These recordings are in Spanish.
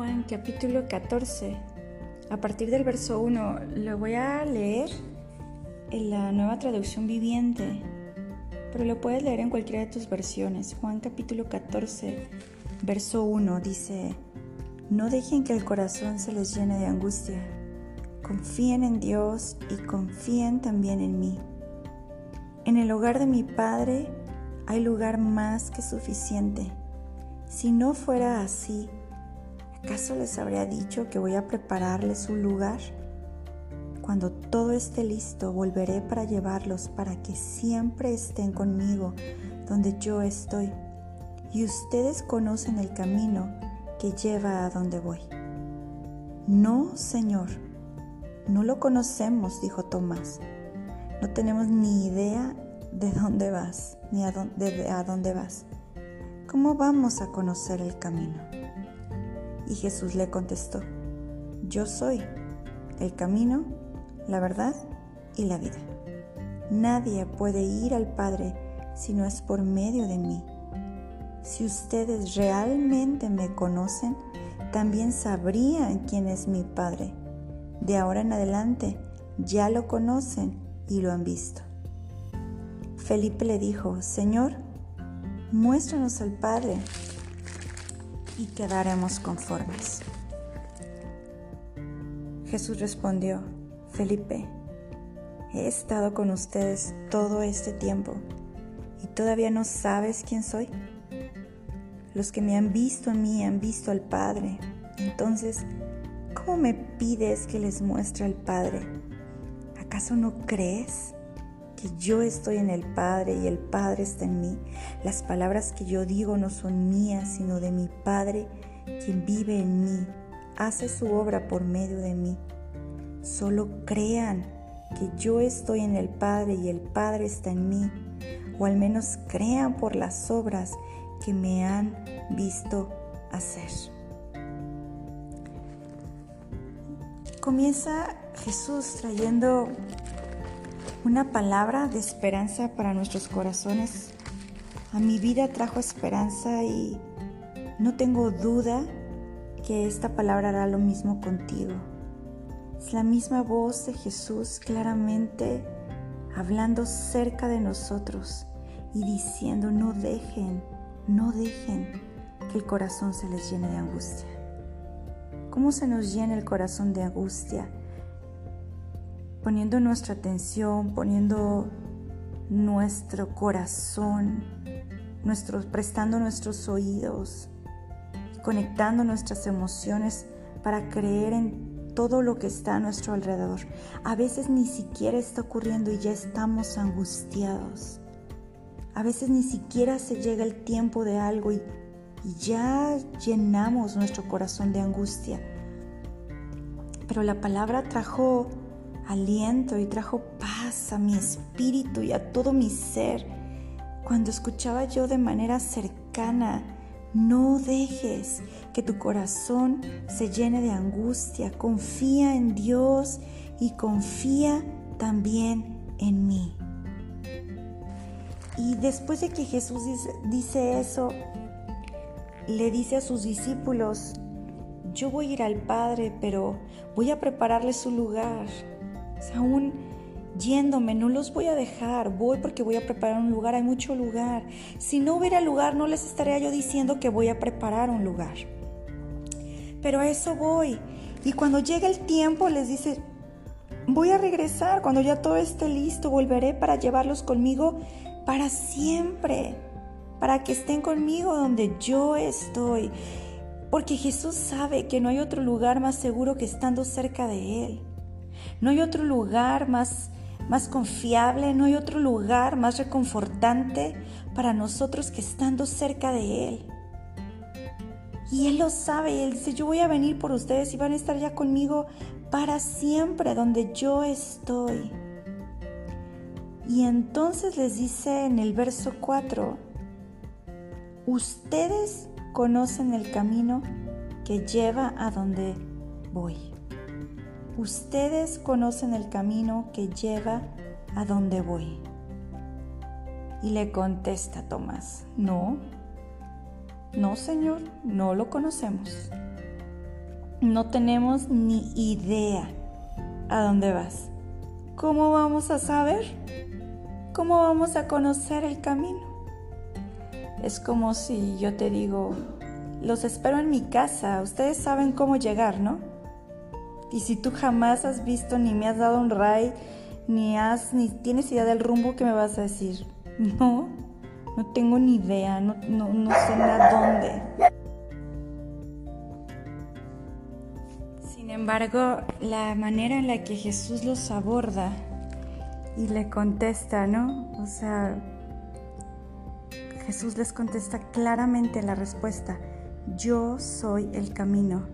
Juan capítulo 14. A partir del verso 1 lo voy a leer en la nueva traducción viviente, pero lo puedes leer en cualquiera de tus versiones. Juan capítulo 14, verso 1 dice, no dejen que el corazón se les llene de angustia. Confíen en Dios y confíen también en mí. En el hogar de mi Padre hay lugar más que suficiente. Si no fuera así, ¿acaso les habría dicho que voy a prepararles un lugar? Cuando todo esté listo, volveré para llevarlos para que siempre estén conmigo donde yo estoy. Y ustedes conocen el camino que lleva a donde voy. No, Señor, no lo conocemos, dijo Tomás. No tenemos ni idea de dónde vas, ni a dónde, a dónde vas. ¿cómo vamos a conocer el camino? Y Jesús le contestó, yo soy el camino, la verdad y la vida. Nadie puede ir al Padre si no es por medio de mí. Si ustedes realmente me conocen, también sabrían quién es mi Padre. De ahora en adelante ya lo conocen y lo han visto. Felipe le dijo, Señor, muéstranos al Padre y quedaremos conformes. Jesús respondió, Felipe, he estado con ustedes todo este tiempo y todavía no sabes quién soy. Los que me han visto en mí han visto al Padre. Entonces, ¿cómo me pides que les muestre al Padre? ¿Acaso no crees? Que yo estoy en el Padre y el Padre está en mí. Las palabras que yo digo no son mías, sino de mi Padre, quien vive en mí, hace su obra por medio de mí. Solo crean que yo estoy en el Padre y el Padre está en mí, o al menos crean por las obras que me han visto hacer. Comienza Jesús trayendo una palabra de esperanza para nuestros corazones. A mi vida trajo esperanza y no tengo duda que esta palabra hará lo mismo contigo. Es la misma voz de Jesús claramente hablando cerca de nosotros y diciendo no dejen, no dejen que el corazón se les llene de angustia. ¿Cómo se nos llena el corazón de angustia? Poniendo nuestra atención, poniendo nuestro corazón, prestando nuestros oídos, conectando nuestras emociones para creer en todo lo que está a nuestro alrededor. A veces ni siquiera está ocurriendo y ya estamos angustiados. A veces ni siquiera se llega el tiempo de algo y ya llenamos nuestro corazón de angustia. Pero la palabra trajo aliento y trajo paz a mi espíritu y a todo mi ser. Cuando escuchaba yo de manera cercana, no dejes que tu corazón se llene de angustia. Confía en Dios y confía también en mí. Y después de que Jesús dice, eso, le dice a sus discípulos, yo voy a ir al Padre, pero voy a prepararle su lugar aún yéndome, no los voy a dejar, voy porque voy a preparar un lugar, hay mucho lugar. Si no hubiera lugar, no les estaría yo diciendo que voy a preparar un lugar. Pero a eso voy. Y cuando llega el tiempo, les dice, voy a regresar, cuando ya todo esté listo, volveré para llevarlos conmigo para siempre, para que estén conmigo donde yo estoy. Porque Jesús sabe que no hay otro lugar más seguro que estando cerca de Él. No hay otro lugar más, más confiable, no hay otro lugar más reconfortante para nosotros que estando cerca de Él. Y Él lo sabe, Él dice, yo voy a venir por ustedes y van a estar ya conmigo para siempre donde yo estoy. Y entonces les dice en el verso 4, ustedes conocen el camino que lleva a donde voy. Ustedes conocen el camino que lleva a donde voy. Y le contesta Tomás, no, no Señor, no lo conocemos. no tenemos ni idea a dónde vas. ¿Cómo vamos a saber? ¿Cómo vamos a conocer el camino? Es como si yo te digo, los espero en mi casa, ustedes saben cómo llegar, ¿no? Y si tú jamás has visto ni me has dado un ray, ni has ni tienes idea del rumbo que me vas a decir, no, no tengo ni idea, no, no, no sé a dónde. Sin embargo, la manera en la que Jesús los aborda y le contesta, ¿no? O sea, Jesús les contesta claramente la respuesta. Yo soy el camino,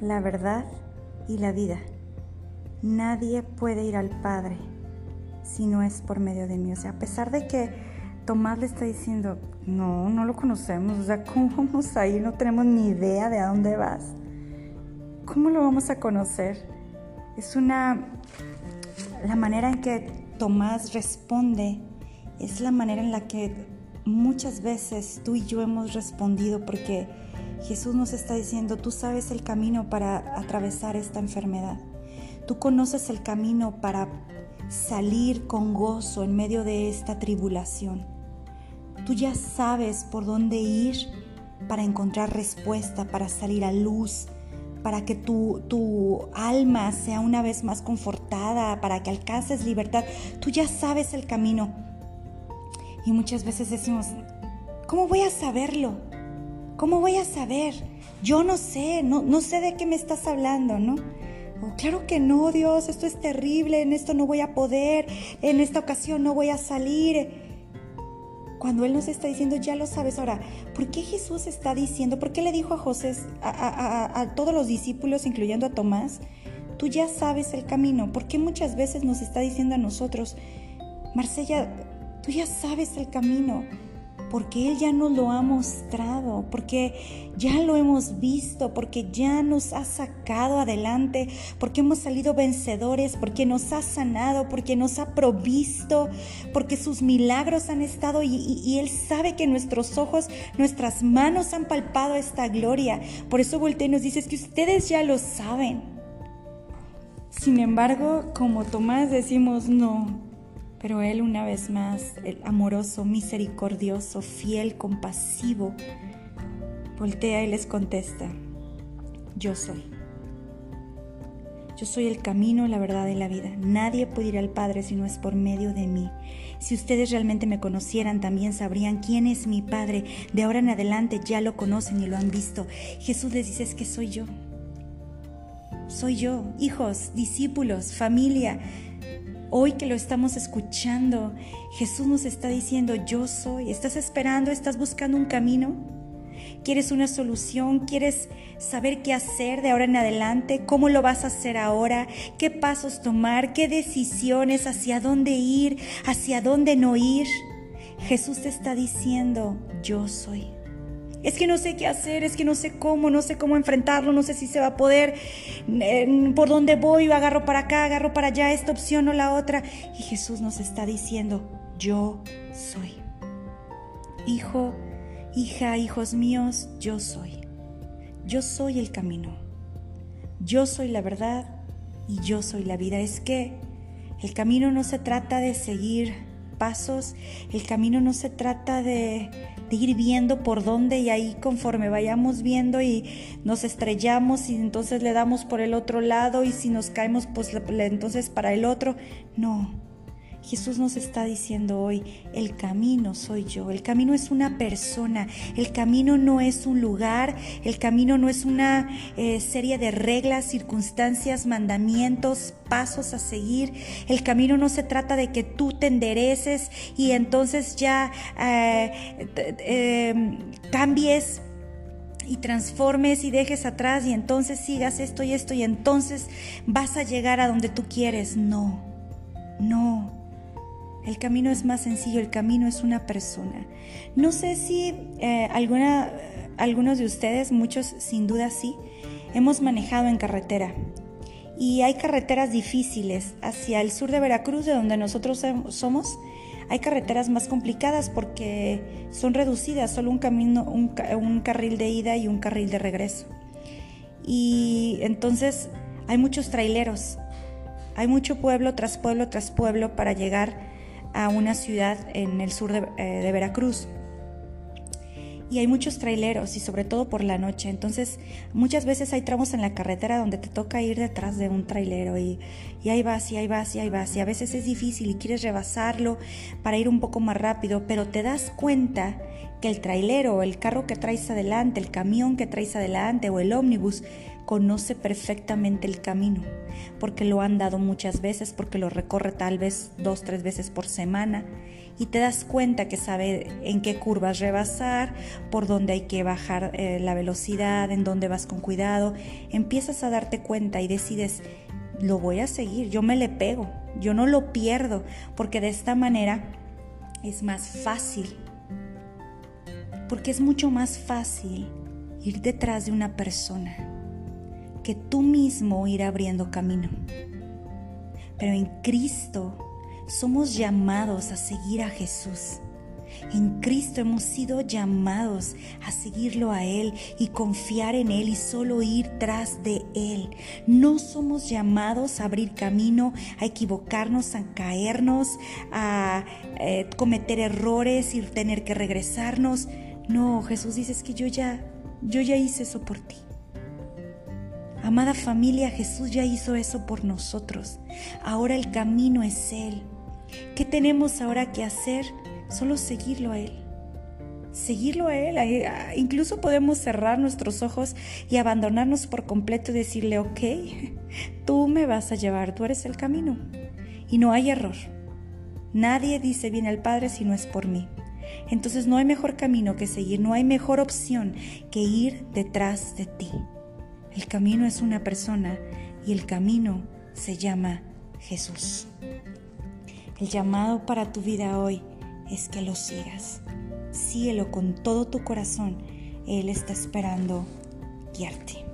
la verdad y la vida. Nadie puede ir al Padre si no es por medio de mí. O sea, a pesar de que Tomás le está diciendo, no, no lo conocemos, o sea, ¿cómo vamos a? No tenemos ni idea de a dónde vas. ¿Cómo lo vamos a conocer? Es una, la manera en que Tomás responde, es la manera en la que muchas veces tú y yo hemos respondido porque Jesús nos está diciendo, tú sabes el camino para atravesar esta enfermedad. Tú conoces el camino para salir con gozo en medio de esta tribulación. Tú ya sabes por dónde ir para encontrar respuesta, para salir a luz, para que tu, tu, alma sea una vez más confortada, para que alcances libertad. Tú ya sabes el camino. Y muchas veces decimos, ¿cómo voy a saberlo? ¿Cómo voy a saber? Yo no sé, no, no sé de qué me estás hablando, ¿no? Oh, claro que no, Dios, esto es terrible, en esto no voy a poder, en esta ocasión no voy a salir. Cuando Él nos está diciendo, ya lo sabes. Ahora, ¿por qué Jesús está diciendo, por qué le dijo a José, a, a todos los discípulos, incluyendo a Tomás, tú ya sabes el camino? ¿Por qué muchas veces nos está diciendo a nosotros, Marcella, tú ya sabes el camino? Porque Él ya nos lo ha mostrado, porque ya lo hemos visto, porque ya nos ha sacado adelante, porque hemos salido vencedores, porque nos ha sanado, porque nos ha provisto, porque sus milagros han estado y, Él sabe que nuestros ojos, nuestras manos han palpado esta gloria. Por eso voltea y nos dice que ustedes ya lo saben. Sin embargo, como Tomás decimos, no, pero Él una vez más, el amoroso, misericordioso, fiel, compasivo, voltea y les contesta, yo soy. Yo soy el camino, la verdad y la vida. Nadie puede ir al Padre si no es por medio de mí. Si ustedes realmente me conocieran, también sabrían quién es mi Padre. De ahora en adelante ya lo conocen y lo han visto. Jesús les dice es que soy yo. Soy yo, hijos, discípulos, familia. Hoy que lo estamos escuchando, Jesús nos está diciendo, yo soy. ¿Estás esperando? ¿Estás buscando un camino? ¿Quieres una solución? ¿Quieres saber qué hacer de ahora en adelante? ¿Cómo lo vas a hacer ahora? ¿Qué pasos tomar? ¿Qué decisiones? ¿Hacia dónde ir? ¿Hacia dónde no ir? Jesús te está diciendo, yo soy. Es que no sé qué hacer, es que no sé cómo, no sé cómo enfrentarlo, no sé si se va a poder, por dónde voy, agarro para acá, agarro para allá, esta opción o la otra. Y Jesús nos está diciendo, yo soy. Hijo, hija, hijos míos, yo soy. Yo soy el camino. Yo soy la verdad y yo soy la vida. Es que el camino no se trata de seguir pasos, el camino no se trata de ir viendo por dónde y ahí conforme vayamos viendo y nos estrellamos y entonces le damos por el otro lado y si nos caemos pues entonces para el otro. No, Jesús nos está diciendo hoy, el camino soy yo, el camino es una persona, el camino no es un lugar, el camino no es una eh, serie de reglas, circunstancias, mandamientos, pasos a seguir, el camino no se trata de que tú te endereces y entonces ya eh, em, cambies y transformes y dejes atrás y entonces sigas esto y esto y entonces vas a llegar a donde tú quieres. No, no. El camino es más sencillo, el camino es una persona. No sé si eh, algunos de ustedes, muchos sin duda sí, hemos manejado en carretera. Y hay carreteras difíciles hacia el sur de Veracruz, de donde nosotros somos. Hay carreteras más complicadas porque son reducidas, solo un camino, un carril de ida y un carril de regreso. Y entonces hay muchos traileros, hay mucho pueblo tras pueblo tras pueblo para llegar a una ciudad en el sur de, eh, de Veracruz y hay muchos traileros y sobre todo por la noche. Entonces muchas veces hay tramos en la carretera donde te toca ir detrás de un trailero y, y ahí vas y ahí vas y ahí vas y a veces es difícil y quieres rebasarlo para ir un poco más rápido, pero te das cuenta que el trailero, el carro que traes adelante, el camión que traes adelante o el ómnibus conoce perfectamente el camino, porque lo han dado muchas veces, porque lo recorre tal vez dos, tres veces por semana y te das cuenta que sabe en qué curvas rebasar, por dónde hay que bajar eh, la velocidad, en dónde vas con cuidado. Empiezas a darte cuenta y decides, lo voy a seguir, yo me le pego, yo no lo pierdo, porque de esta manera es más fácil. Porque es mucho más fácil ir detrás de una persona que tú mismo ir abriendo camino. Pero en Cristo somos llamados a seguir a Jesús. En Cristo hemos sido llamados a seguirlo a Él y confiar en Él y solo ir tras de Él. No somos llamados a abrir camino, a equivocarnos, a caernos, a eh, cometer errores y tener que regresarnos. No, Jesús dice que yo ya, yo ya hice eso por ti. Amada familia, Jesús ya hizo eso por nosotros. Ahora el camino es Él. ¿Qué tenemos ahora que hacer? Solo seguirlo a Él. Seguirlo a Él. Incluso podemos cerrar nuestros ojos y abandonarnos por completo y decirle, ok, tú me vas a llevar, tú eres el camino. Y no hay error. Nadie dice bien al Padre si no es por mí. Entonces no hay mejor camino que seguir, no hay mejor opción que ir detrás de ti. El camino es una persona y el camino se llama Jesús. El llamado para tu vida hoy es que lo sigas. Síguelo con todo tu corazón. Él está esperando guiarte.